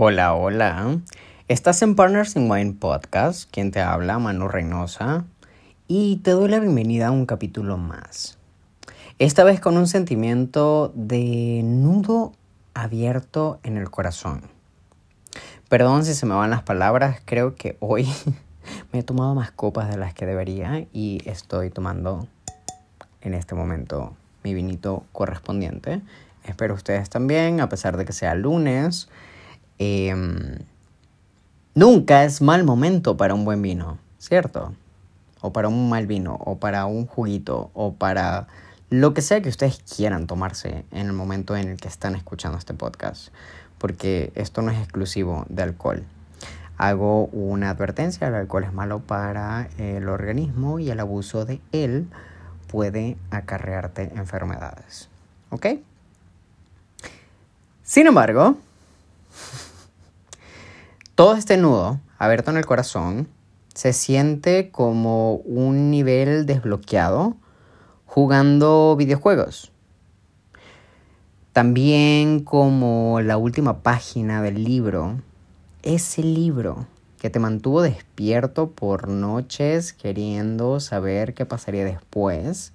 Hola, hola. Estás en Partners in Wine Podcast, quien te habla, Manu Reynosa, y te doy la bienvenida a un capítulo más. Esta vez con un sentimiento de nudo abierto en el corazón. Perdón si se me van las palabras, creo que hoy me he tomado más copas de las que debería y estoy tomando en este momento mi vinito correspondiente. Espero ustedes también, a pesar de que sea lunes. Em, nunca es mal momento para un buen vino, ¿cierto? O para un mal vino, o para un juguito, o para lo que sea que ustedes quieran tomarse en el momento en el que están escuchando este podcast, porque esto no es exclusivo de alcohol. Hago una advertencia, el alcohol es malo para el organismo y el abuso de él puede acarrearte enfermedades. ¿Ok? Sin embargo, todo este nudo abierto en el corazón se siente como un nivel desbloqueado jugando videojuegos. También como la última página del libro, ese libro que te mantuvo despierto por noches queriendo saber qué pasaría después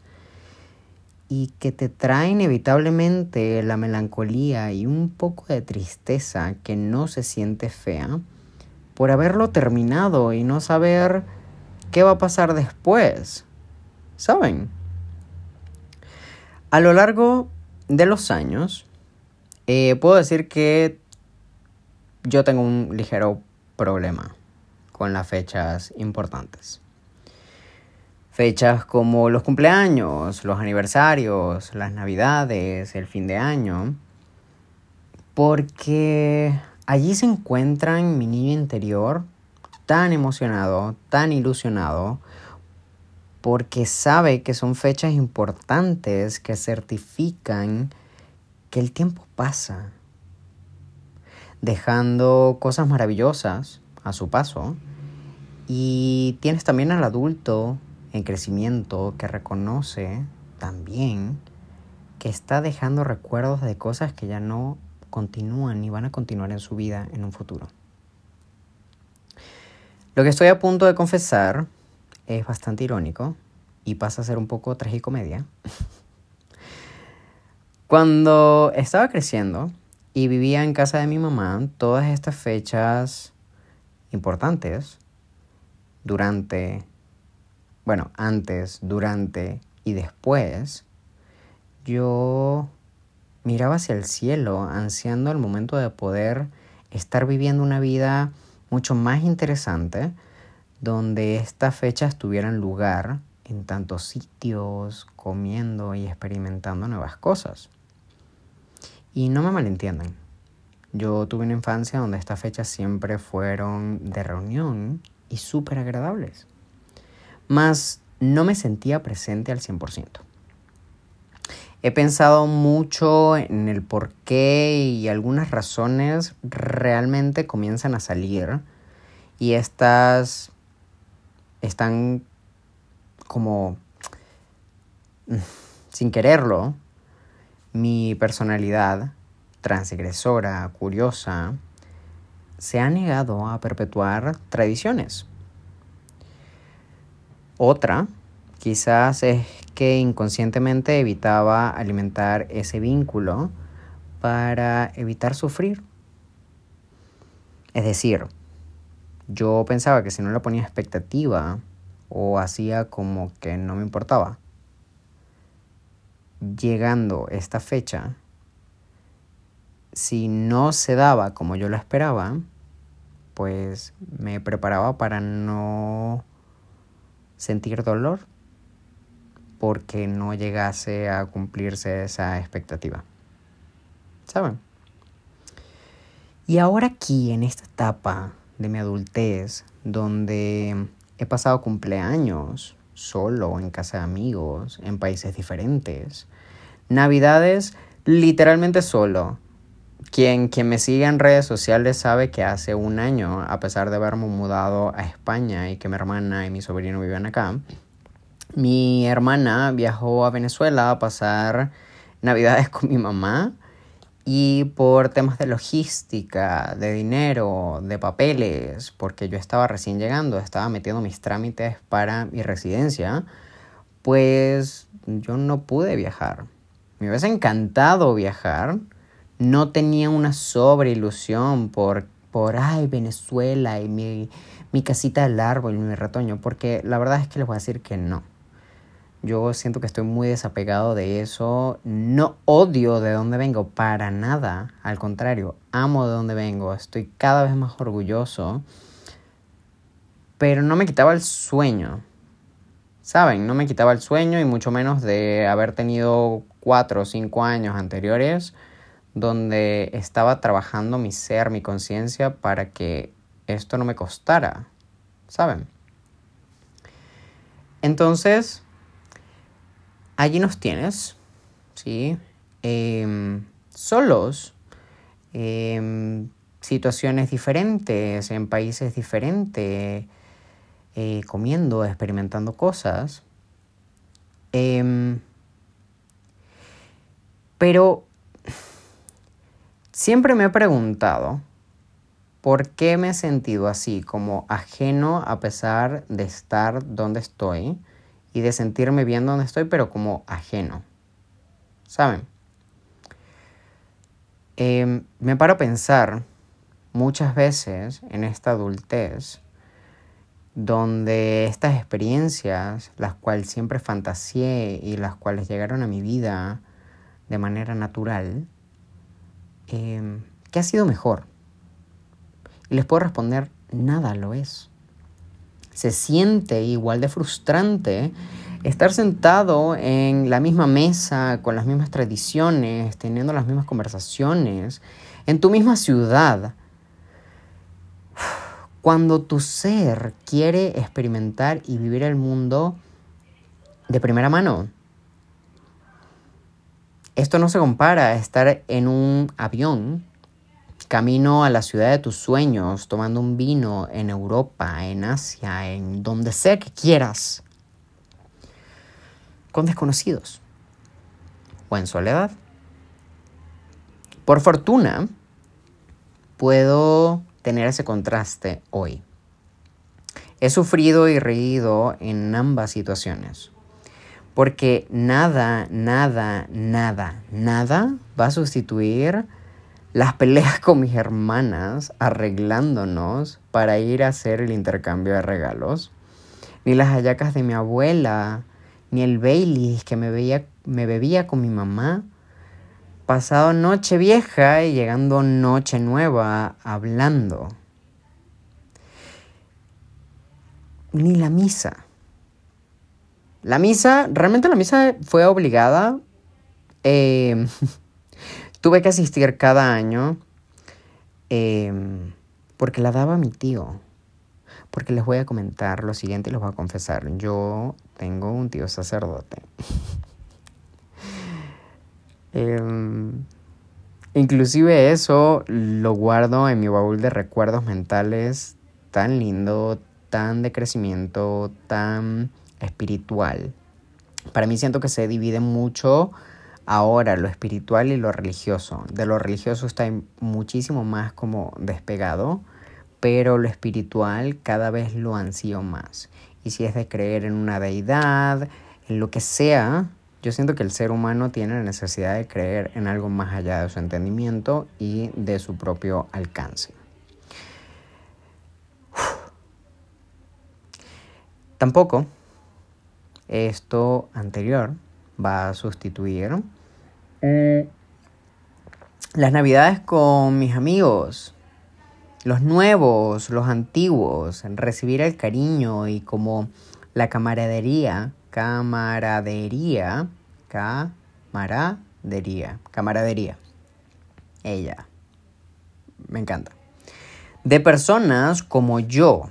y que te trae inevitablemente la melancolía y un poco de tristeza que no se siente fea por haberlo terminado y no saber qué va a pasar después. ¿Saben? A lo largo de los años, eh, puedo decir que yo tengo un ligero problema con las fechas importantes. Fechas como los cumpleaños, los aniversarios, las navidades, el fin de año, porque Allí se encuentra mi niño interior tan emocionado, tan ilusionado, porque sabe que son fechas importantes que certifican que el tiempo pasa, dejando cosas maravillosas a su paso. Y tienes también al adulto en crecimiento que reconoce también que está dejando recuerdos de cosas que ya no continúan y van a continuar en su vida en un futuro. Lo que estoy a punto de confesar es bastante irónico y pasa a ser un poco tragicomedia. Cuando estaba creciendo y vivía en casa de mi mamá, todas estas fechas importantes, durante, bueno, antes, durante y después, yo miraba hacia el cielo, ansiando el momento de poder estar viviendo una vida mucho más interesante, donde estas fechas tuvieran lugar en tantos sitios, comiendo y experimentando nuevas cosas. Y no me malentiendan, yo tuve una infancia donde estas fechas siempre fueron de reunión y súper agradables, mas no me sentía presente al 100%. He pensado mucho en el por qué y algunas razones realmente comienzan a salir y estas están como sin quererlo mi personalidad transgresora, curiosa, se ha negado a perpetuar tradiciones. Otra quizás es que inconscientemente evitaba alimentar ese vínculo para evitar sufrir. Es decir, yo pensaba que si no le ponía expectativa o hacía como que no me importaba, llegando esta fecha, si no se daba como yo lo esperaba, pues me preparaba para no sentir dolor porque no llegase a cumplirse esa expectativa. ¿Saben? Y ahora aquí, en esta etapa de mi adultez, donde he pasado cumpleaños solo, en casa de amigos, en países diferentes, navidades literalmente solo. Quien, quien me sigue en redes sociales sabe que hace un año, a pesar de haberme mudado a España y que mi hermana y mi sobrino viven acá, mi hermana viajó a Venezuela a pasar navidades con mi mamá y por temas de logística, de dinero, de papeles, porque yo estaba recién llegando, estaba metiendo mis trámites para mi residencia, pues yo no pude viajar. Me hubiese encantado viajar. No tenía una sobreilusión por, por ay, Venezuela y mi, mi casita del árbol y mi retoño, porque la verdad es que les voy a decir que no. Yo siento que estoy muy desapegado de eso. No odio de dónde vengo para nada. Al contrario, amo de dónde vengo. Estoy cada vez más orgulloso. Pero no me quitaba el sueño. ¿Saben? No me quitaba el sueño y mucho menos de haber tenido cuatro o cinco años anteriores donde estaba trabajando mi ser, mi conciencia para que esto no me costara. ¿Saben? Entonces, allí nos tienes, ¿sí? Em, solos, en situaciones diferentes, en países diferentes, eh, comiendo, experimentando cosas. Em, pero siempre me he preguntado por qué me he sentido así, como ajeno a pesar de estar donde estoy y de sentirme bien donde estoy, pero como ajeno. ¿Saben? Em, me paro a pensar muchas veces en esta adultez donde estas experiencias, las cuales siempre fantaseé y las cuales llegaron a mi vida de manera natural, eh, ¿qué ha sido mejor? Y les puedo responder, nada lo es se siente igual de frustrante estar sentado en la misma mesa, con las mismas tradiciones, teniendo las mismas conversaciones, en tu misma ciudad. Cuando tu ser quiere experimentar y vivir el mundo de primera mano. Esto no se compara a estar en un avión camino a la ciudad de tus sueños, tomando un vino en Europa, en Asia, en donde sea que quieras, con desconocidos o en soledad. Por fortuna, puedo tener ese contraste hoy. He sufrido y reído en ambas situaciones. Porque nada, nada, nada, nada va a sustituir las peleas con mis hermanas arreglándonos para ir a hacer el intercambio de regalos, ni las hallacas de mi abuela, ni el Baileys que me, me bebía con mi mamá, pasado noche vieja y llegando noche nueva hablando. Ni la misa. La misa, realmente la misa fue obligada. Eh, Tuve que asistir cada año em, porque la daba mi tío. Porque les voy a comentar lo siguiente y les voy a confesar. Yo tengo un tío sacerdote. Em, inclusive eso lo guardo en mi baúl de recuerdos mentales tan lindo, tan de crecimiento, tan espiritual. Para mí siento que se divide mucho ahora lo espiritual y lo religioso. De lo religioso está muchísimo más como despegado, pero lo espiritual cada vez lo ansío más. Y si es de creer en una deidad, en lo que sea, yo siento que el ser humano tiene la necesidad de creer en algo más allá de su entendimiento y de su propio alcance. Tampoco esto anterior va a sustituir eh, las navidades con mis amigos, los nuevos, los antiguos, recibir el cariño y como la camaradería, camaradería, camaradería, camaradería. Ella. Me encanta. De personas como yo,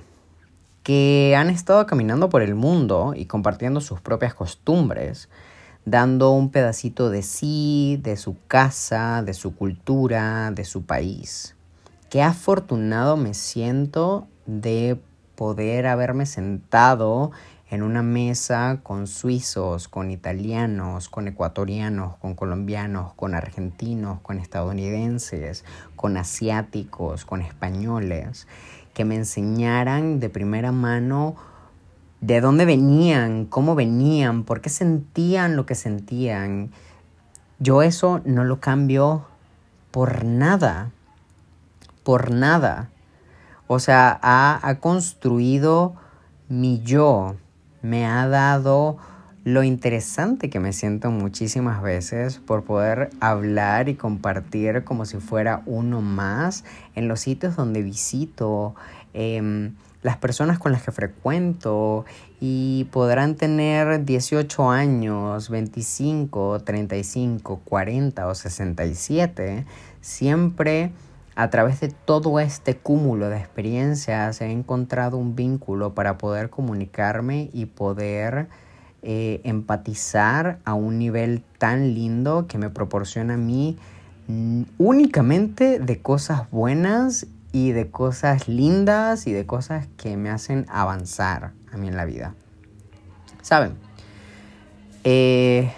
que han estado caminando por el mundo y compartiendo sus propias costumbres, dando un pedacito de sí, de su casa, de su cultura, de su país. Qué afortunado me siento de poder haberme sentado en una mesa con suizos, con italianos, con ecuatorianos, con colombianos, con argentinos, con estadounidenses, con asiáticos, con españoles, que me enseñaran de primera mano de dónde venían, cómo venían, por qué sentían lo que sentían. Yo eso no lo cambio por nada, por nada. O sea, ha, construido mi yo, me ha dado lo interesante que me siento muchísimas veces por poder hablar y compartir como si fuera uno más en los sitios donde visito, em, las personas con las que frecuento y podrán tener 18 años, 25, 35, 40 o 67, siempre a través de todo este cúmulo de experiencias he encontrado un vínculo para poder comunicarme y poder eh, empatizar a un nivel tan lindo que me proporciona a mí mm, únicamente de cosas buenas y de cosas lindas y de cosas que me hacen avanzar a mí en la vida. ¿Saben? Eh,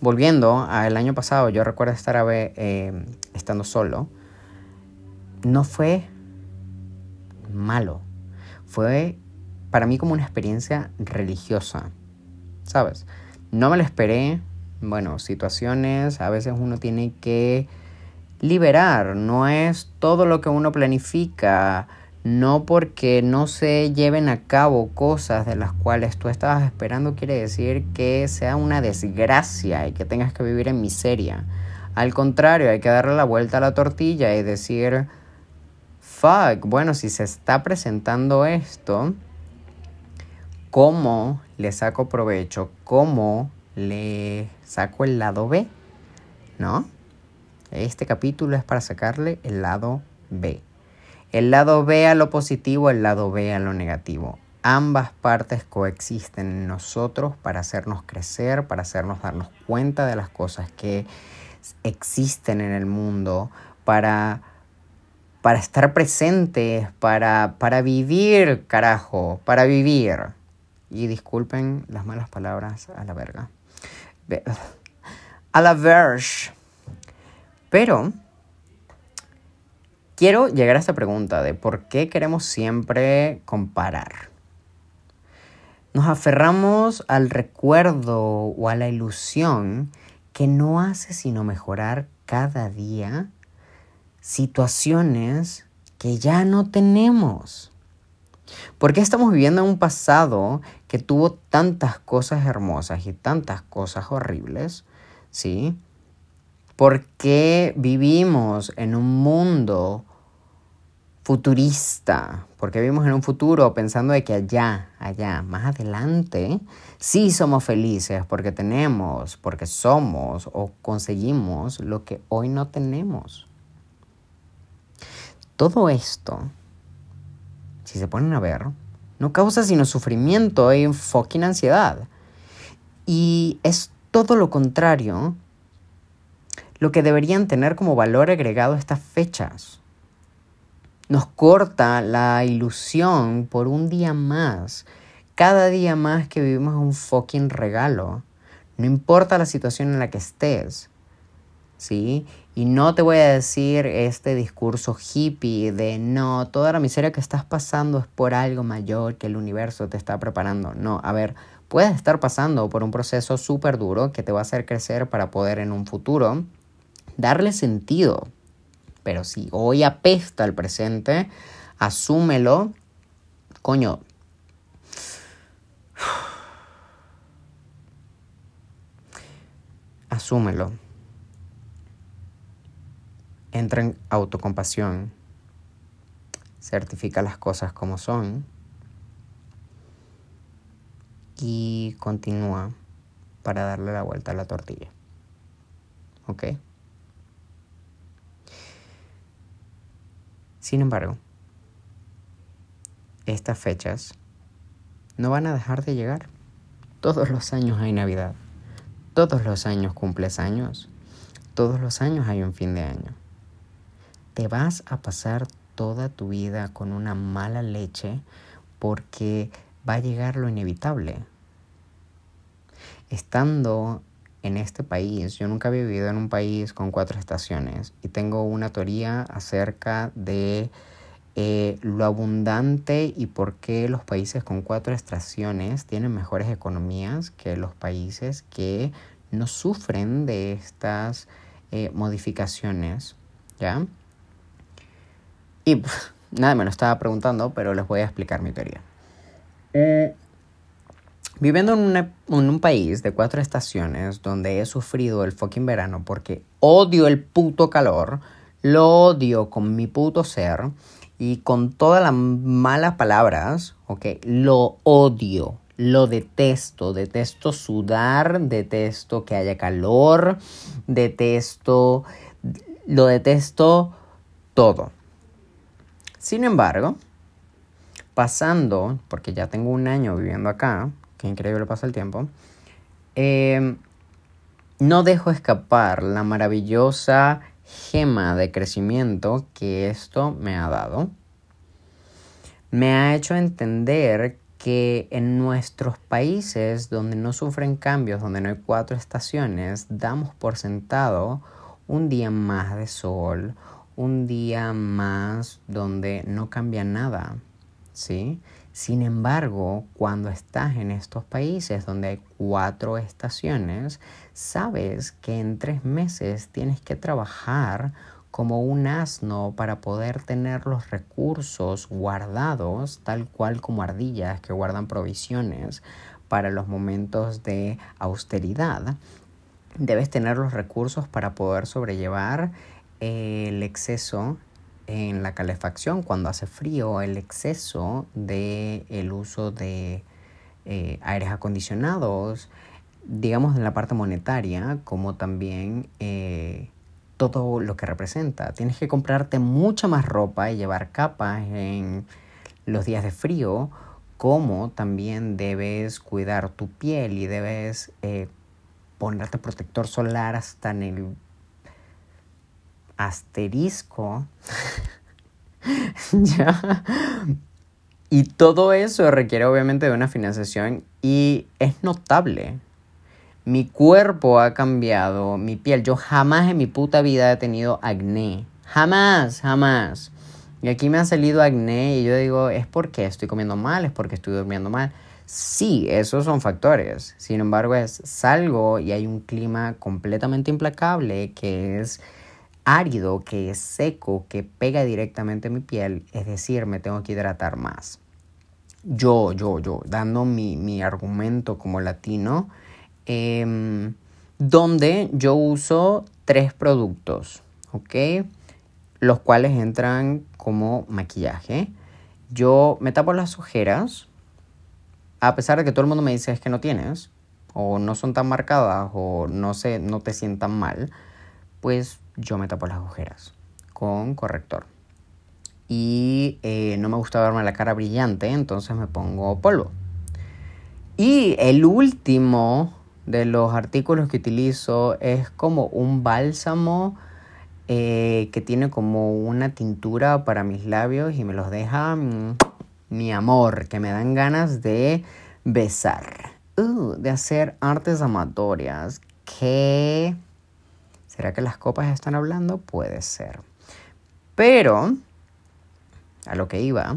volviendo al año pasado, yo recuerdo estar a ver, eh, estando solo. No fue malo. Fue para mí como una experiencia religiosa. ¿Sabes? No me lo esperé. Bueno, situaciones, a veces uno tiene que liberar, no es todo lo que uno planifica, no porque no se lleven a cabo cosas de las cuales tú estabas esperando quiere decir que sea una desgracia y que tengas que vivir en miseria. Al contrario, hay que darle la vuelta a la tortilla y decir, fuck, bueno, si se está presentando esto, ¿cómo le saco provecho? ¿Cómo le saco el lado B? ¿No? Este capítulo es para sacarle el lado B. El lado B a lo positivo, el lado B a lo negativo. Ambas partes coexisten en nosotros para hacernos crecer, para hacernos darnos cuenta de las cosas que existen en el mundo, para, para estar presentes, para, para vivir, carajo, para vivir. Y disculpen las malas palabras a la verga. A la verge. Pero quiero llegar a esta pregunta de por qué queremos siempre comparar. Nos aferramos al recuerdo o a la ilusión que no hace sino mejorar cada día situaciones que ya no tenemos. ¿Por qué estamos viviendo un pasado que tuvo tantas cosas hermosas y tantas cosas horribles? ¿Sí? ¿Por qué vivimos en un mundo futurista? Porque vivimos en un futuro pensando de que allá, allá, más adelante, sí somos felices porque tenemos, porque somos o conseguimos lo que hoy no tenemos. Todo esto, si se ponen a ver, no causa sino sufrimiento y fucking ansiedad. Y es todo lo contrario lo que deberían tener como valor agregado estas fechas. Nos corta la ilusión por un día más. Cada día más que vivimos un fucking regalo. No importa la situación en la que estés. ¿Sí? Y no te voy a decir este discurso hippie de no, toda la miseria que estás pasando es por algo mayor que el universo te está preparando. No, a ver, puedes estar pasando por un proceso súper duro que te va a hacer crecer para poder en un futuro darle sentido. Pero si hoy apesta el presente, asúmelo. Coño. Asúmelo. Entra en autocompasión. Certifica las cosas como son. Y continúa para darle la vuelta a la tortilla. ¿Ok? Sin embargo, estas fechas no van a dejar de llegar. Todos los años hay Navidad. Todos los años cumples años. Todos los años hay un fin de año. Te vas a pasar toda tu vida con una mala leche porque va a llegar lo inevitable. estando en este país, yo nunca había vivido en un país con cuatro estaciones y tengo una teoría acerca de eh, lo abundante y por qué los países con cuatro estaciones tienen mejores economías que los países que no sufren de estas eh, modificaciones, ¿ya? Y nada, me lo estaba preguntando, pero les voy a explicar mi teoría. Eh, viviendo en, un país de cuatro estaciones donde he sufrido el fucking verano porque odio el puto calor, lo odio con mi puto ser y con todas las malas palabras, ok, lo odio, lo detesto, detesto sudar, detesto que haya calor, detesto, lo detesto todo. Sin embargo, pasando, porque ya tengo un año viviendo acá, que increíble pasa el tiempo, eh, no dejo escapar la maravillosa gema de crecimiento que esto me ha dado. Me ha hecho entender que en nuestros países donde no sufren cambios, donde no hay cuatro estaciones, damos por sentado un día más de sol, un día más donde no cambia nada, ¿sí? Sin embargo, cuando estás en estos países donde hay cuatro estaciones, sabes que en tres meses tienes que trabajar como un asno para poder tener los recursos guardados, tal cual como ardillas que guardan provisiones para los momentos de austeridad. Debes tener los recursos para poder sobrellevar el exceso en la calefacción cuando hace frío, el exceso de el uso de eh, aires acondicionados, digamos en la parte monetaria, como también eh, todo lo que representa. Tienes que comprarte mucha más ropa y llevar capas en los días de frío, como también debes cuidar tu piel y debes eh, ponerte protector solar hasta en el asterisco. ya. Y todo eso requiere obviamente de una financiación y es notable. Mi cuerpo ha cambiado, mi piel. Yo jamás en mi puta vida he tenido acné. Jamás, jamás. Y aquí me ha salido acné y yo digo, ¿es porque estoy comiendo mal? ¿Es porque estoy durmiendo mal? Sí, esos son factores. Sin embargo, es salgo y hay un clima completamente implacable que es árido, que es seco, que pega directamente en mi piel. Es decir, me tengo que hidratar más. Yo, yo, yo, dando mi, mi argumento como latino, Em, donde yo uso tres productos, ¿ok? Los cuales entran como maquillaje. Yo me tapo las ojeras, a pesar de que todo el mundo me dice es que no tienes, o no son tan marcadas, o no, se, no te sientan mal, pues yo me tapo las ojeras con corrector. Y eh, no me gusta verme la cara brillante, entonces me pongo polvo. Y el último de los artículos que utilizo es como un bálsamo eh, que tiene como una tintura para mis labios y me los deja mm, mi amor, que me dan ganas de besar, uh, de hacer artes amatorias. ¿Qué? ¿Será que las copas están hablando? Puede ser. Pero, a lo que iba,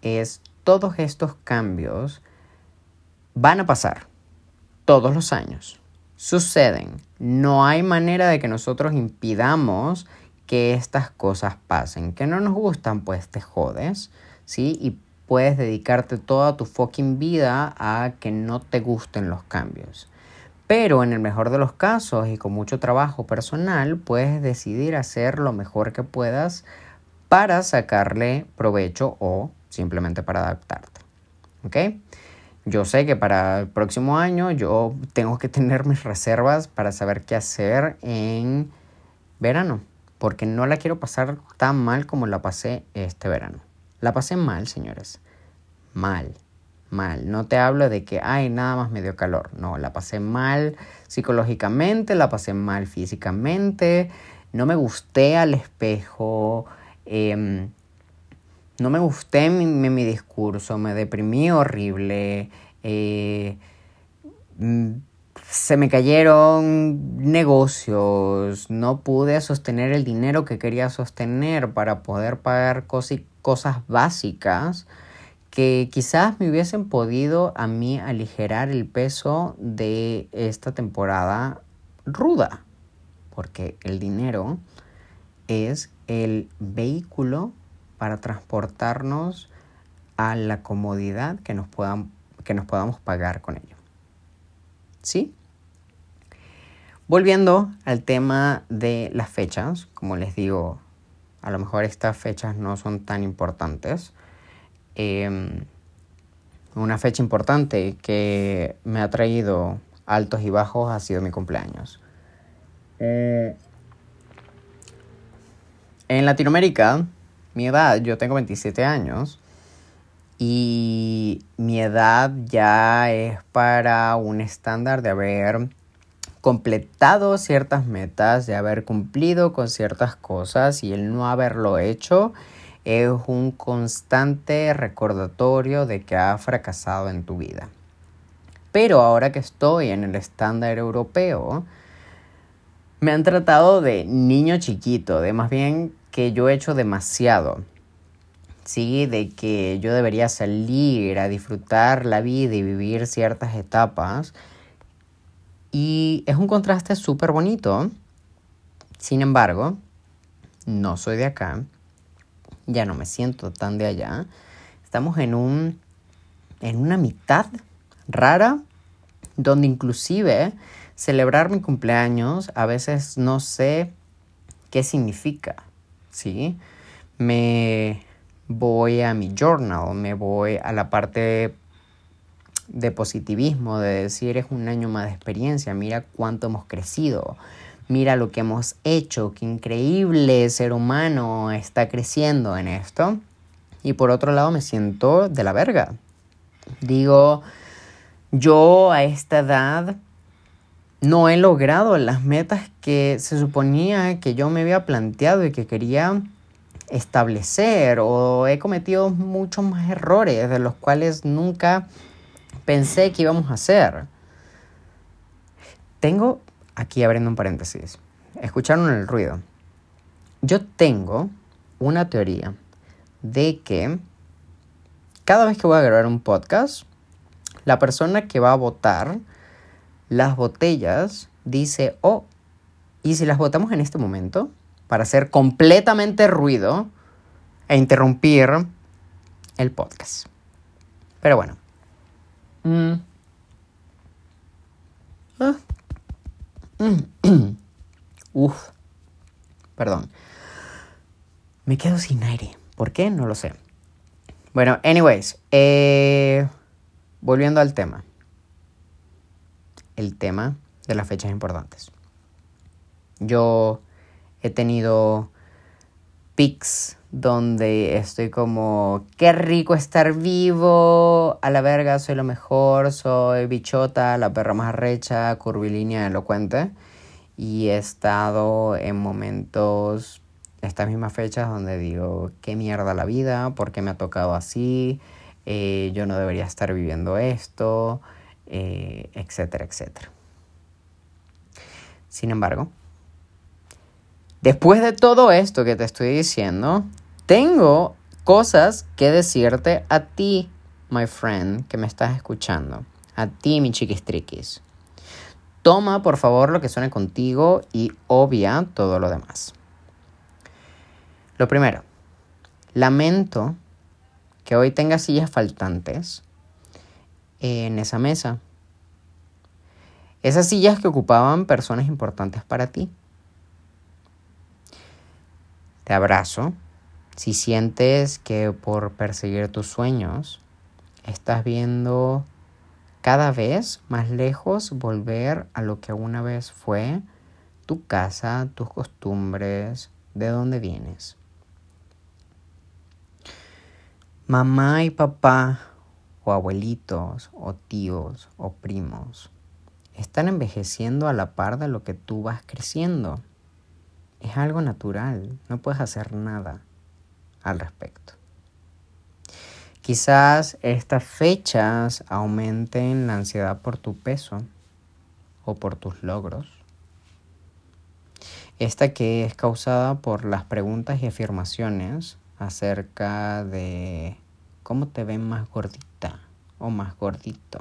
es todos estos cambios van a pasar todos los años. Suceden. No hay manera de que nosotros impidamos que estas cosas pasen. Que no nos gustan, pues te jodes, ¿sí? Y puedes dedicarte toda tu fucking vida a que no te gusten los cambios. Pero en el mejor de los casos y con mucho trabajo personal, puedes decidir hacer lo mejor que puedas para sacarle provecho o simplemente para adaptarte. ¿Ok? Yo sé que para el próximo año yo tengo que tener mis reservas para saber qué hacer en verano, porque no la quiero pasar tan mal como la pasé este verano. La pasé mal, señores. Mal, mal. No te hablo de que, ay, nada más me dio calor. No, la pasé mal psicológicamente, la pasé mal físicamente, no me gusté al espejo. Eh, no me gusté mi, mi, discurso, me deprimí horrible. Eh, se me cayeron negocios, no pude sostener el dinero que quería sostener para poder pagar cosas básicas que quizás me hubiesen podido a mí aligerar el peso de esta temporada ruda, porque el dinero es el vehículo para transportarnos a la comodidad que nos, puedan, que nos podamos pagar con ello. ¿Sí? Volviendo al tema de las fechas, como les digo, a lo mejor estas fechas no son tan importantes. Em, una fecha importante que me ha traído altos y bajos ha sido mi cumpleaños. Eh, en Latinoamérica, mi edad, yo tengo 27 años y mi edad ya es para un estándar de haber completado ciertas metas, de haber cumplido con ciertas cosas y el no haberlo hecho es un constante recordatorio de que ha fracasado en tu vida. Pero ahora que estoy en el estándar europeo, me han tratado de niño chiquito, de más bien que yo he hecho demasiado. Sí, de que yo debería salir a disfrutar la vida y vivir ciertas etapas. Y es un contraste súper bonito. Sin embargo, no soy de acá. Ya no me siento tan de allá. Estamos en un en una mitad rara donde inclusive celebrar mi cumpleaños a veces no sé qué significa. ¿sí? Me voy a mi journal, me voy a la parte de positivismo, de decir es un año más de experiencia, mira cuánto hemos crecido, mira lo que hemos hecho, qué increíble ser humano está creciendo en esto. Y por otro lado me siento de la verga. Digo, yo a esta edad no he logrado las metas que se suponía que yo me había planteado y que quería establecer o he cometido muchos más errores de los cuales nunca pensé que íbamos a hacer. Tengo, aquí abriendo un paréntesis, escucharon el ruido. Yo tengo una teoría de que cada vez que voy a grabar un podcast, la persona que va a votar las botellas, dice, oh, ¿y si las botamos en este momento? Para hacer completamente ruido e interrumpir el podcast. Pero bueno. Mm. Ah. Uf. Perdón. Me quedo sin aire. ¿Por qué? No lo sé. Bueno, anyways. Eh, volviendo al tema el tema de las fechas importantes. Yo he tenido pics donde estoy como, qué rico estar vivo, a la verga soy lo mejor, soy bichota, la perra más recha, curvilínea, elocuente. Y he estado en momentos, estas mismas fechas, donde digo, qué mierda la vida, por qué me ha tocado así, eh, yo no debería estar viviendo esto, eh, etcétera, etcétera. Sin embargo, después de todo esto que te estoy diciendo, tengo cosas que decirte a ti, my friend, que me estás escuchando. A ti, mi chiquistriquis. Toma, por favor, lo que suene contigo y obvia todo lo demás. Lo primero, lamento que hoy tengas sillas faltantes en esa mesa. Esas sillas que ocupaban personas importantes para ti. Te abrazo si sientes que por perseguir tus sueños estás viendo cada vez más lejos volver a lo que una vez fue tu casa, tus costumbres, de dónde vienes. Mamá y papá o abuelitos o tíos o primos están envejeciendo a la par de lo que tú vas creciendo. Es algo natural, no puedes hacer nada al respecto. Quizás estas fechas aumenten la ansiedad por tu peso. o por tus logros. Esta que es causada por las preguntas y afirmaciones acerca de cómo te ven más gordita o más gordito.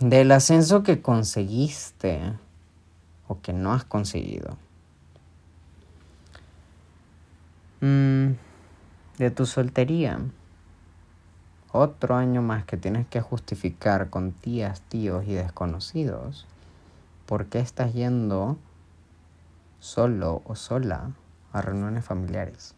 Del ascenso que conseguiste o que no has conseguido. Mm, de tu soltería. Otro año más que tienes que justificar con tías, tíos y desconocidos. ¿Por qué estás yendo solo o sola a reuniones familiares?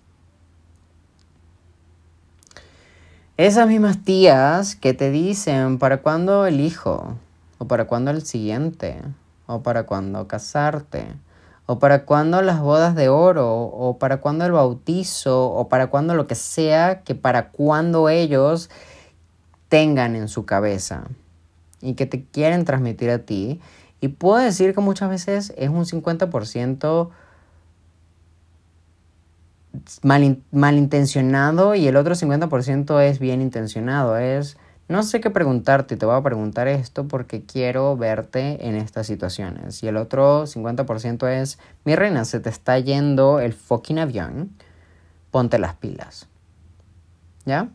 Esas mismas tías que te dicen para cuándo el hijo, o para cuándo el siguiente, o para cuándo casarte, o para cuándo las bodas de oro, o para cuándo el bautizo, o para cuándo lo que sea que para cuándo ellos tengan en su cabeza y que te quieren transmitir a ti. Y puedo decir que muchas veces es un 50% mal, malintencionado y el otro 50% es bien intencionado. Es, no sé qué preguntarte, te voy a preguntar esto porque quiero verte en estas situaciones. Y el otro 50% es, mi reina, se te está yendo el fucking avión, ponte las pilas. ¿Ya?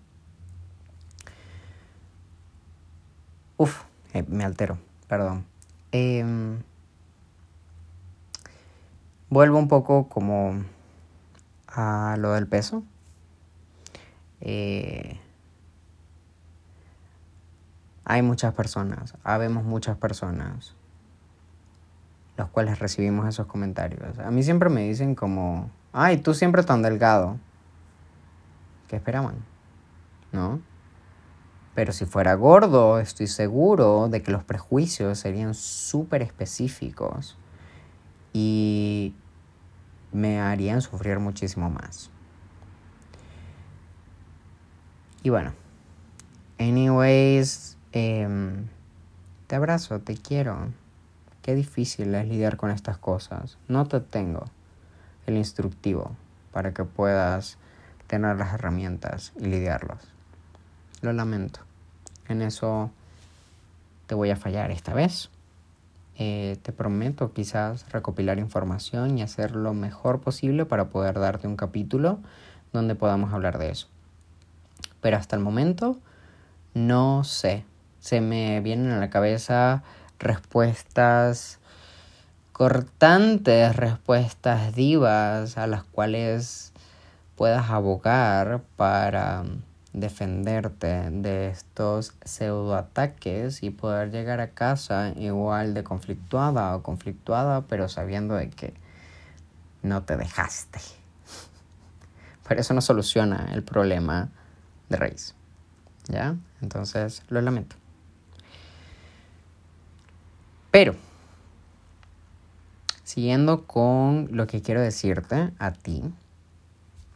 Uf, eh, me altero, perdón. Em, vuelvo un poco como a lo del peso. Eh, hay muchas personas, habemos muchas personas, los cuales recibimos esos comentarios. A mí siempre me dicen como, ay, tú siempre tan delgado. ¿Qué esperaban? ¿No? Pero si fuera gordo, estoy seguro de que los prejuicios serían súper específicos y me harían sufrir muchísimo más. Y bueno, anyways, em, te abrazo, te quiero. Qué difícil es lidiar con estas cosas. No te tengo el instructivo para que puedas tener las herramientas y lidiarlos. Lo lamento. En eso te voy a fallar esta vez. Eh, te prometo quizás recopilar información y hacer lo mejor posible para poder darte un capítulo donde podamos hablar de eso. Pero hasta el momento no sé. Se me vienen a la cabeza respuestas cortantes, respuestas divas a las cuales puedas abogar para defenderte de estos pseudoataques y poder llegar a casa igual de conflictuada o conflictuada, pero sabiendo de que no te dejaste. Pero eso no soluciona el problema de raíz. ¿Ya? Entonces lo lamento. Pero, siguiendo con lo que quiero decirte a ti,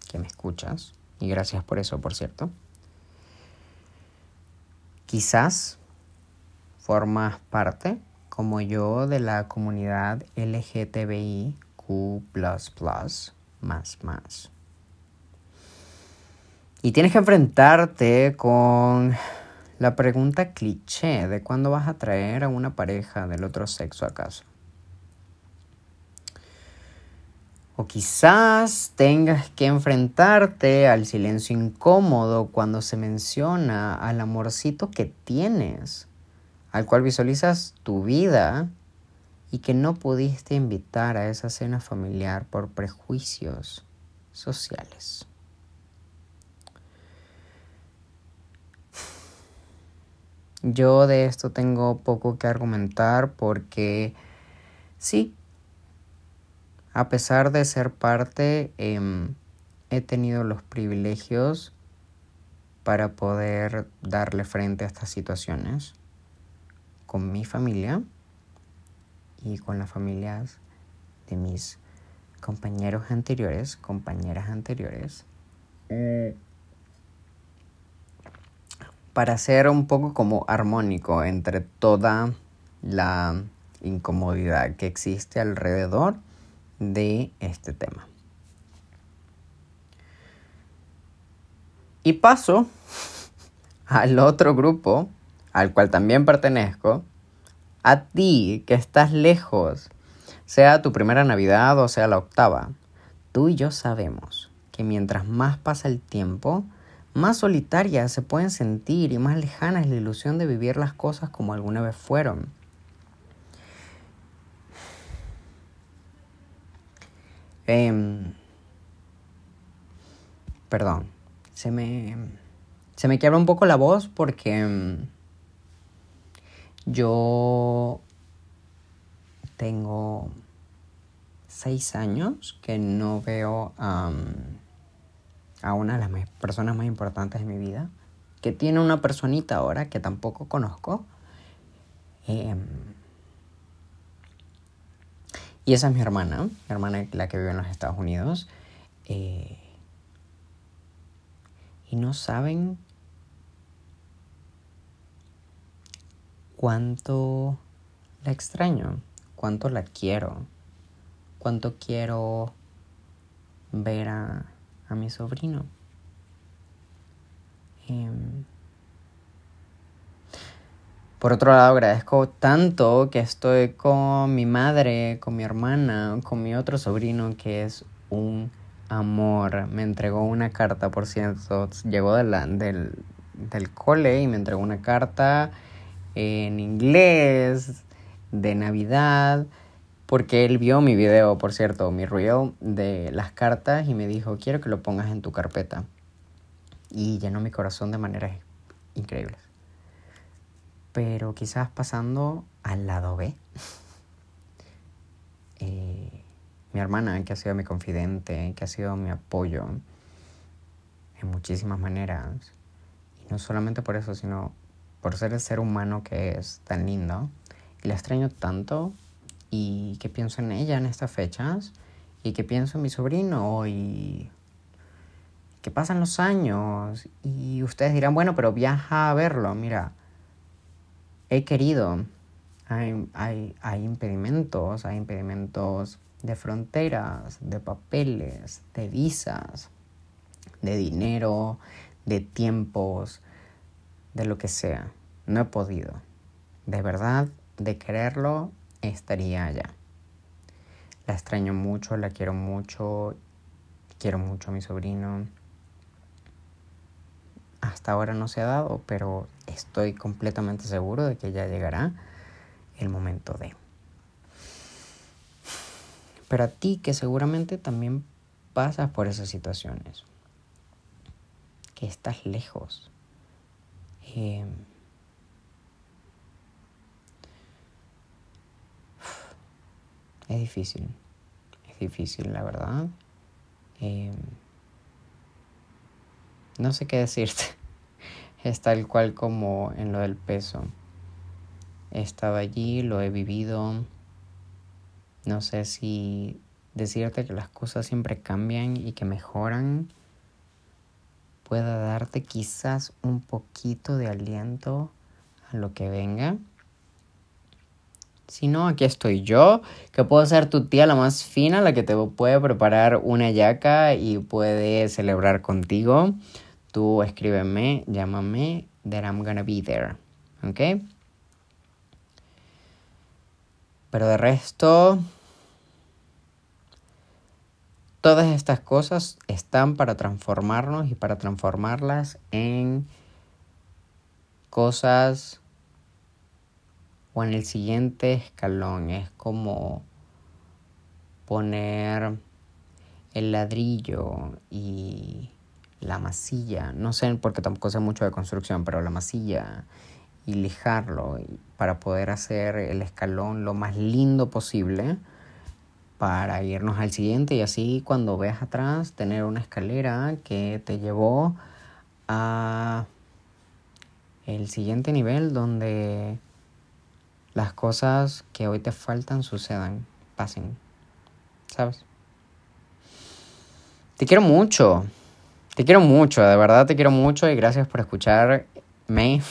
que me escuchas, y gracias por eso, por cierto. Quizás formas parte, como yo, de la comunidad LGTBIQ más más. Y tienes que enfrentarte con la pregunta cliché de cuándo vas a traer a una pareja del otro sexo a casa. O quizás tengas que enfrentarte al silencio incómodo cuando se menciona al amorcito que tienes, al cual visualizas tu vida y que no pudiste invitar a esa cena familiar por prejuicios sociales. Yo de esto tengo poco que argumentar porque sí, a pesar de ser parte, em, he tenido los privilegios para poder darle frente a estas situaciones con mi familia y con las familias de mis compañeros anteriores, compañeras anteriores, para ser un poco como armónico entre toda la incomodidad que existe alrededor de este tema. Y paso al otro grupo, al cual también pertenezco, A ti, que estás lejos, sea tu primera Navidad o sea la octava, tú y yo sabemos que mientras más pasa el tiempo, más solitarias se pueden sentir y más lejana es la ilusión de vivir las cosas como alguna vez fueron. Em, perdón, se me, se me quiebra un poco la voz porque em, yo tengo seis años que no veo a una de las personas más importantes de mi vida, que tiene una personita ahora que tampoco conozco. Em, y esa es mi hermana, mi hermana la que vive en los Estados Unidos. Eh, y no saben cuánto la extraño, cuánto la quiero, cuánto quiero ver a, a mi sobrino. Em, por otro lado, agradezco tanto que estoy con mi madre, con mi hermana, con mi otro sobrino que es un amor. Me entregó una carta, por cierto. Llegó del, del cole y me entregó una carta en inglés de Navidad. Porque él vio mi video, por cierto, mi reel de las cartas y me dijo, quiero que lo pongas en tu carpeta. Y llenó mi corazón de maneras increíbles pero quizás pasando al lado B. Eh, mi hermana, que ha sido mi confidente, que ha sido mi apoyo en muchísimas maneras, y no solamente por eso, sino por ser el ser humano que es tan lindo, y la extraño tanto, y que pienso en ella en estas fechas, y que pienso en mi sobrino, y que pasan los años, y ustedes dirán, bueno, pero viaja a verlo, mira, he querido. Hay, hay, impedimentos, hay impedimentos de fronteras, de papeles, de visas, de dinero, de tiempos, de lo que sea. No he podido. De verdad, de quererlo, estaría allá. La extraño mucho, la quiero mucho, quiero mucho a mi sobrino hasta ahora no se ha dado, pero estoy completamente seguro de que ya llegará el momento de. Pero a ti que seguramente también pasas por esas situaciones, que estás lejos, em, es difícil, es difícil la verdad. Em, no sé qué decirte. Es tal cual como en lo del peso. He estado allí, lo he vivido. No sé si decirte que las cosas siempre cambian y que mejoran pueda darte quizás un poquito de aliento a lo que venga. Si no, aquí estoy yo, que puedo ser tu tía la más fina, la que te puede preparar una yaca y puede celebrar contigo tú escríbeme, llámame, that I'm gonna be there. ¿Ok? Pero de resto, todas estas cosas están para transformarnos y para transformarlas en cosas o en el siguiente escalón. Es como poner el ladrillo y la masilla, no sé porque tampoco sé mucho de construcción, pero la masilla y lijarlo para poder hacer el escalón lo más lindo posible para irnos al siguiente y así cuando veas atrás tener una escalera que te llevó a el siguiente nivel donde las cosas que hoy te faltan sucedan, pasen, ¿sabes? Te quiero mucho. Te quiero mucho, de verdad te quiero mucho y gracias por escucharme,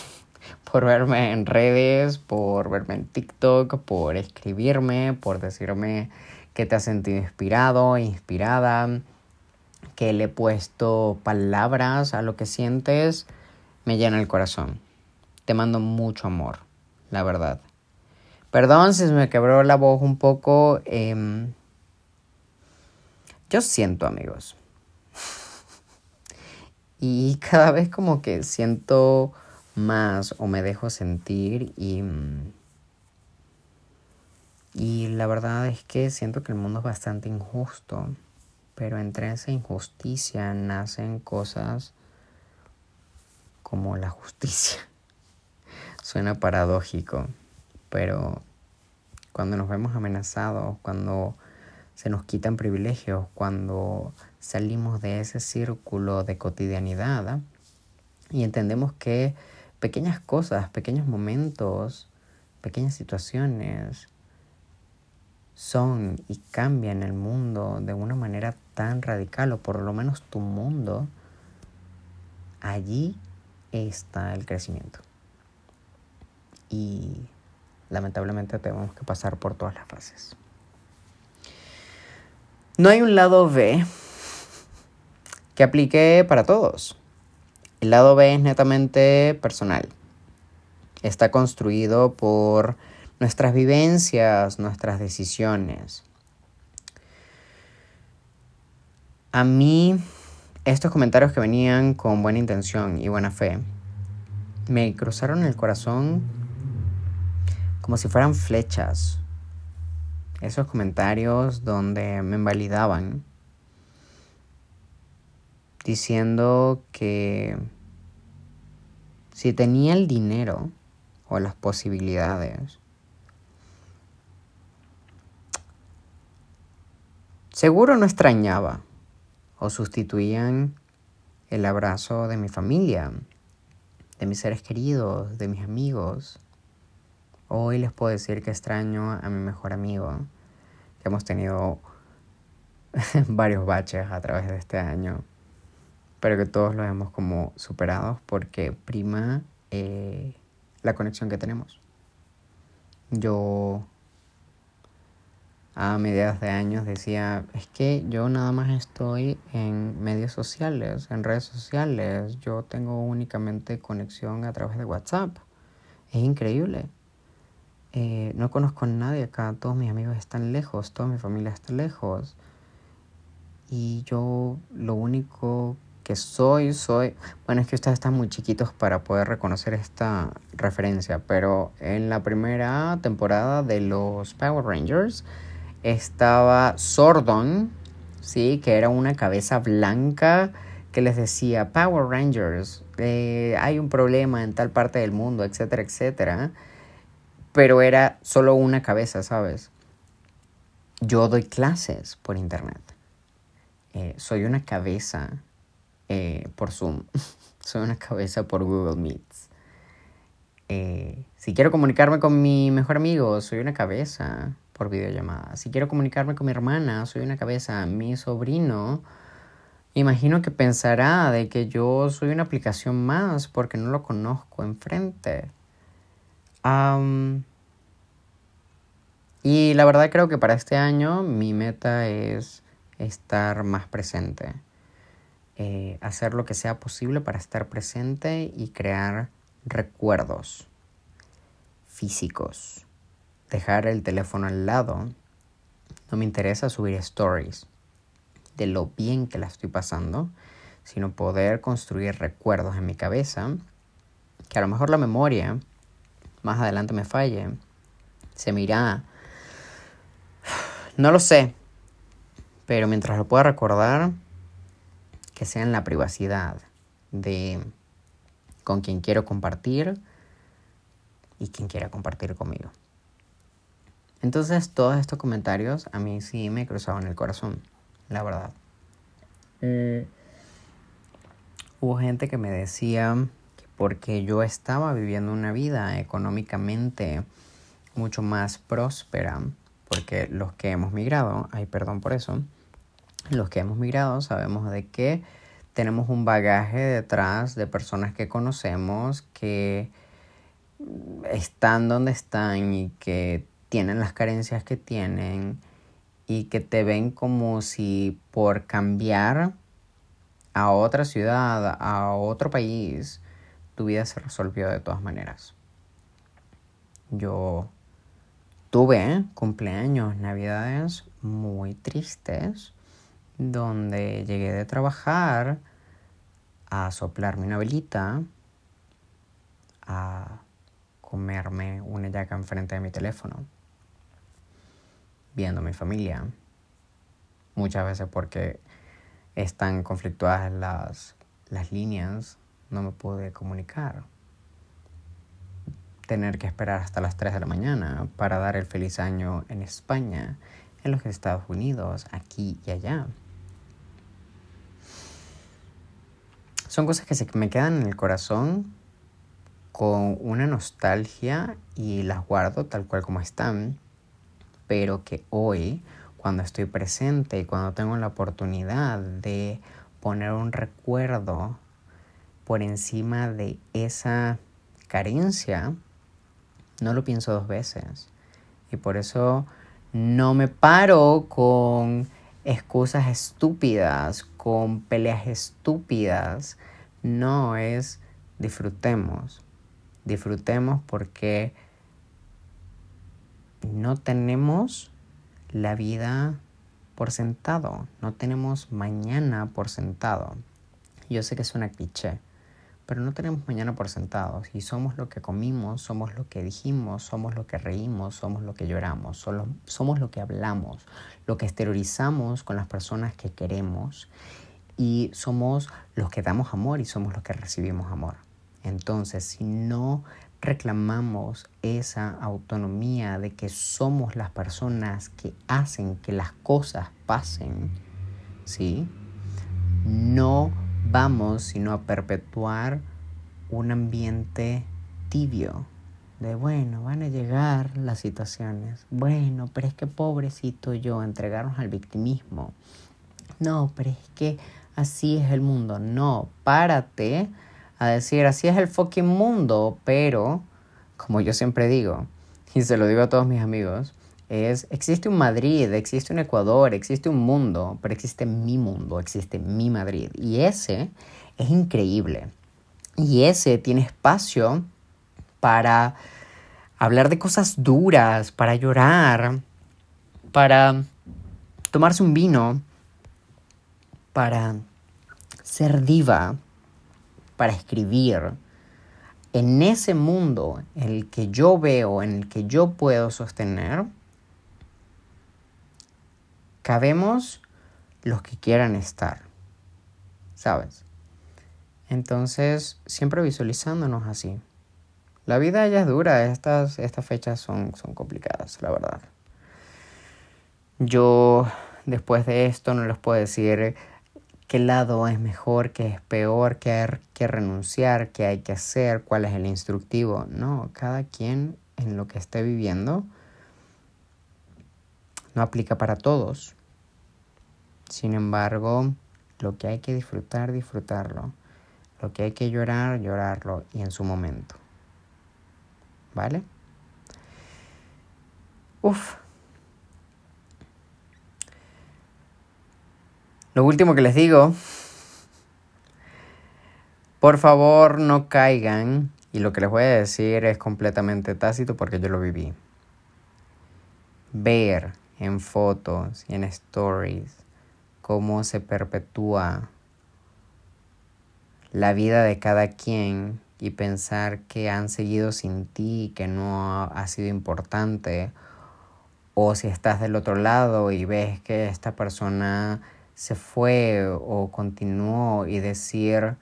por verme en redes, por verme en TikTok, por escribirme, por decirme que te has sentido inspirado, inspirada, que le he puesto palabras a lo que sientes, me llena el corazón. Te mando mucho amor, la verdad. Perdón si se me quebró la voz un poco. Em, yo siento, amigos. Y cada vez como que siento más o me dejo sentir y... Mm, y la verdad es que siento que el mundo es bastante injusto, pero entre esa injusticia nacen cosas como la justicia. Suena paradójico, pero cuando nos vemos amenazados, cuando se nos quitan privilegios, cuando salimos de ese círculo de cotidianidad y entendemos que pequeñas cosas, pequeños momentos, pequeñas situaciones son y cambian el mundo de una manera tan radical, o por lo menos tu mundo, allí está el crecimiento. Y lamentablemente tenemos que pasar por todas las fases. No hay un lado B que aplique para todos. El lado B es netamente personal. Está construido por nuestras vivencias, nuestras decisiones. A mí, estos comentarios que venían con buena intención y buena fe, me cruzaron el corazón como si fueran flechas. Esos comentarios donde me invalidaban, diciendo que si tenía el dinero o las posibilidades, Seguro no extrañaba o sustituían el abrazo de mi familia, de mis seres queridos, de mis amigos. Hoy les puedo decir que extraño a mi mejor amigo, que hemos tenido varios baches a través de este año, pero que todos los hemos como superados porque prima eh, la conexión que tenemos. Yo a mediados de años decía, es que yo nada más estoy en medios sociales, en redes sociales, yo tengo únicamente conexión a través de WhatsApp. Es increíble. Eh, no conozco a nadie acá, todos mis amigos están lejos, toda mi familia está lejos. Y yo lo único que soy, soy... Bueno, es que ustedes están muy chiquitos para poder reconocer esta referencia, pero en la primera temporada de los Power Rangers, estaba Sordon, ¿sí? que era una cabeza blanca que les decía, Power Rangers, eh, hay un problema en tal parte del mundo, etcétera, etcétera. Pero era solo una cabeza, ¿sabes? Yo doy clases por internet. Eh, soy una cabeza eh, por Zoom. soy una cabeza por Google Meets. si quiero comunicarme con mi mejor amigo, soy una cabeza por videollamada. Si quiero comunicarme con mi hermana, soy una cabeza. Mi sobrino, imagino que pensará de que yo soy una aplicación más porque no lo conozco enfrente. Y la verdad creo que para este año mi meta es estar más presente. Eh, hacer lo que sea posible para estar presente y crear recuerdos físicos dejar el teléfono al lado. No me interesa subir stories de lo bien que la estoy pasando, sino poder construir recuerdos en mi cabeza, que a lo mejor la memoria más adelante me falle, se mira, no lo sé, pero mientras lo pueda recordar, que sea en la privacidad de con quien quiero compartir y quien quiera compartir conmigo. Entonces todos estos comentarios a mí sí me cruzaban el corazón, la verdad. Mm. Hubo gente que me decía porque yo estaba viviendo una vida económicamente mucho más próspera, porque los que hemos migrado, ay perdón por eso, los que hemos migrado sabemos de que tenemos un bagaje detrás de personas que conocemos que están donde están y que tienen las carencias que tienen y que te ven como si por cambiar a otra ciudad, a otro país, tu vida se resolvió de todas maneras. Yo tuve cumpleaños, navidades muy tristes, donde llegué de trabajar a soplarme una velita, a comerme una yaca enfrente de mi teléfono, viendo a mi familia, muchas veces porque están conflictuadas las, las líneas, no me pude comunicar. Tener que esperar hasta las 3 de la mañana para dar el feliz año en España, en los Estados Unidos, aquí y allá. Son cosas que se me quedan en el corazón con una nostalgia y las guardo tal cual como están, pero que hoy cuando estoy presente y cuando tengo la oportunidad de poner un recuerdo por encima de esa carencia, no lo pienso dos veces. Y por eso no me paro con excusas estúpidas, con peleas estúpidas. No es disfrutemos. Disfrutemos porque no tenemos la vida por sentado, no tenemos mañana por sentado. Yo sé que es una cliché, pero no tenemos mañana por sentado. Y somos lo que comimos, somos lo que dijimos, somos lo que reímos, somos lo que lloramos, solo, somos lo que hablamos, lo que exteriorizamos con las personas que queremos y somos los que damos amor y somos los que recibimos amor. Entonces, si no reclamamos esa autonomía de que somos las personas que hacen que las cosas pasen, ¿sí? No vamos sino a perpetuar un ambiente tibio de bueno, van a llegar las situaciones. Bueno, pero es que pobrecito yo, entregarnos al victimismo. No, pero es que así es el mundo. No, párate a decir, así es el fucking mundo, pero, como yo siempre digo, y se lo digo a todos mis amigos, es, existe un Madrid, existe un Ecuador, existe un mundo, pero existe mi mundo, existe mi Madrid. Y ese es increíble. Y ese tiene espacio para hablar de cosas duras, para llorar, para tomarse un vino, para ser diva, para escribir, en ese mundo en el que yo veo, en el que yo puedo sostener, cabemos los que quieran estar, ¿sabes? Entonces, siempre visualizándonos así. La vida ya es dura, estas, estas fechas son, son complicadas, la verdad. Yo, después de esto, no les puedo decir qué lado es mejor, qué es peor, qué hay que renunciar, qué hay que hacer, cuál es el instructivo. No, cada quien en lo que esté viviendo no aplica para todos. Sin embargo, lo que hay que disfrutar, disfrutarlo. Lo que hay que llorar, llorarlo y en su momento. ¿Vale? Uf, Lo último que les digo, por favor no caigan, y lo que les voy a decir es completamente tácito porque yo lo viví. Ver en fotos y en stories cómo se perpetúa la vida de cada quien y pensar que han seguido sin ti, que no ha sido importante, o si estás del otro lado y ves que esta persona se fue o continuó y decir,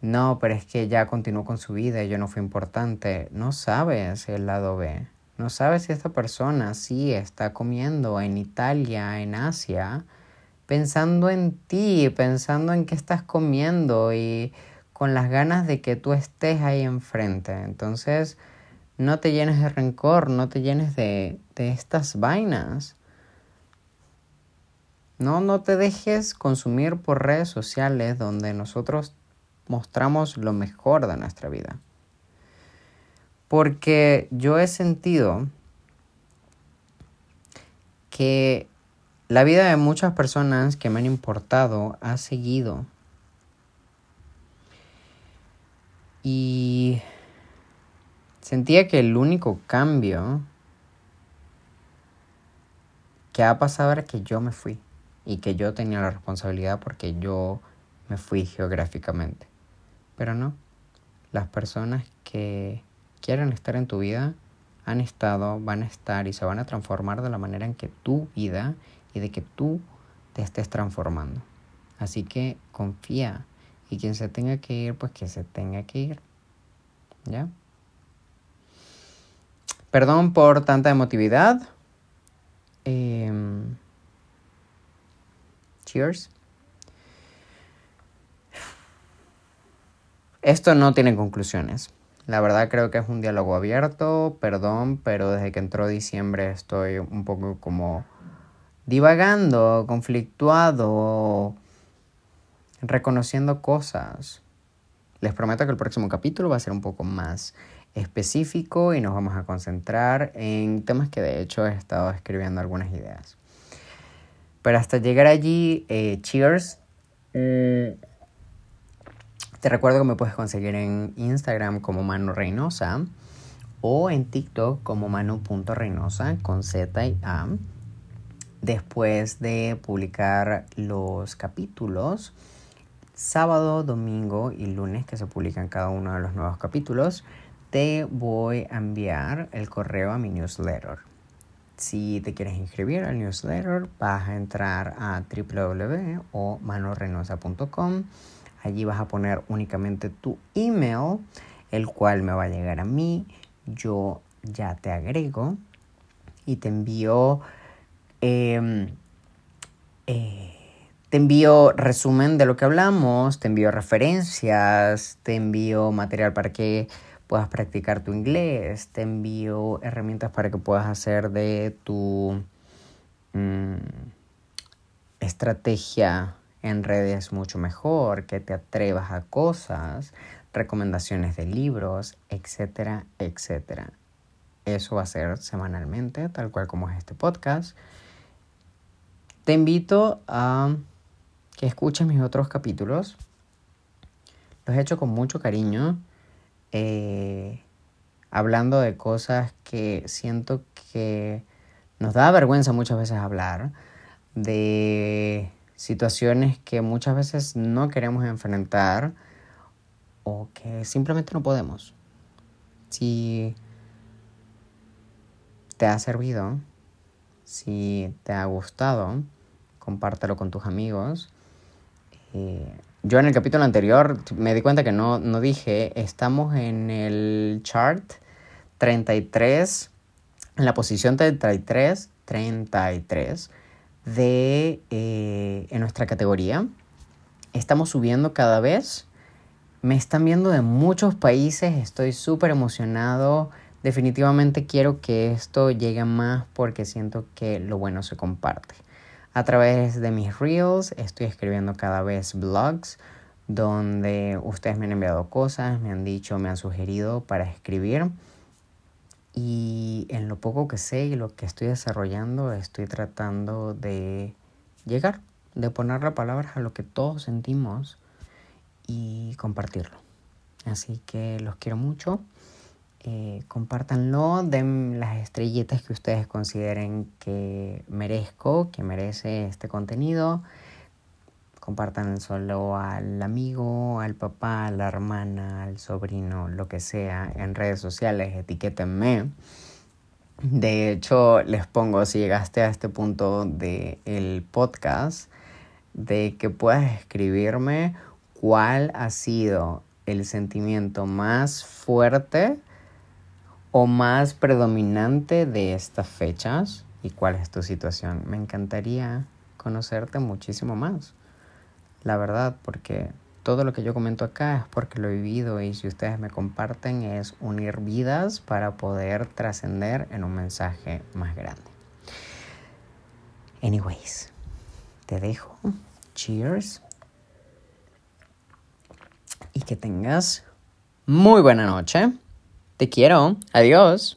no, pero es que ya continuó con su vida y yo no fui importante, no sabes el lado B. No sabes si esta persona sí está comiendo en Italia, en Asia, pensando en ti, pensando en qué estás comiendo y con las ganas de que tú estés ahí enfrente. Entonces, no te llenes de rencor, no te llenes de, de estas vainas. No, no te dejes consumir por redes sociales donde nosotros mostramos lo mejor de nuestra vida. Porque yo he sentido que la vida de muchas personas que me han importado ha seguido. Y sentía que el único cambio que ha pasado era que yo me fui y que yo tenía la responsabilidad porque yo me fui geográficamente. Pero no, las personas que quieren estar en tu vida han estado, van a estar y se van a transformar de la manera en que tu vida y de que tú te estés transformando. Así que confía y quien se tenga que ir, pues que se tenga que ir. ¿Ya? Perdón por tanta emotividad. Em, cheers. Esto no tiene conclusiones. La verdad creo que es un diálogo abierto, perdón, pero desde que entró diciembre estoy un poco como divagando, conflictuado, reconociendo cosas. Les prometo que el próximo capítulo va a ser un poco más específico y nos vamos a concentrar en temas que de hecho he estado escribiendo algunas ideas. Pero hasta llegar allí, eh, cheers. Mm, te recuerdo que me puedes conseguir en Instagram como Manu Reynosa o en TikTok como manu.reynosa con Z y A. Después de publicar los capítulos, sábado, domingo y lunes que se publican cada uno de los nuevos capítulos, te voy a enviar el correo a mi newsletter. Si te quieres inscribir al newsletter, vas a entrar a www.manorreynosa.com Allí vas a poner únicamente tu email, el cual me va a llegar a mí. Yo ya te agrego y te envío... Em, eh, te envío resumen de lo que hablamos, te envío referencias, te envío material para que puedas practicar tu inglés, te envío herramientas para que puedas hacer de tu mm, estrategia en redes mucho mejor, que te atrevas a cosas, recomendaciones de libros, etcétera, etcétera. Eso va a ser semanalmente, tal cual como es este podcast. Te invito a que escuches mis otros capítulos. Los he hecho con mucho cariño, eh, hablando de cosas que siento que nos da vergüenza muchas veces hablar, de situaciones que muchas veces no queremos enfrentar o que simplemente no podemos. Si te ha servido, si te ha gustado, compártelo con tus amigos. Eh, yo en el capítulo anterior me di cuenta que no, no dije, estamos en el chart 33, en la posición 33, 33 de eh, en nuestra categoría. Estamos subiendo cada vez. Me están viendo de muchos países. Estoy súper emocionado. Definitivamente quiero que esto llegue más porque siento que lo bueno se comparte. A través de mis reels estoy escribiendo cada vez blogs donde ustedes me han enviado cosas, me han dicho, me han sugerido para escribir. Y en lo poco que sé y lo que estoy desarrollando, estoy tratando de llegar, de ponerle palabras a lo que todos sentimos y compartirlo. Así que los quiero mucho. Eh, compártanlo, den las estrellitas que ustedes consideren que merezco, que merece este contenido compartan solo al amigo, al papá, a la hermana, al sobrino, lo que sea, en redes sociales, etiquétenme. De hecho, les pongo, si llegaste a este punto del podcast, de que puedas escribirme cuál ha sido el sentimiento más fuerte o más predominante de estas fechas y cuál es tu situación. Me encantaría conocerte muchísimo más la verdad, porque todo lo que yo comento acá es porque lo he vivido y si ustedes me comparten es unir vidas para poder trascender en un mensaje más grande. Anyways, te dejo. Cheers. Y que tengas muy buena noche. Te quiero. Adiós.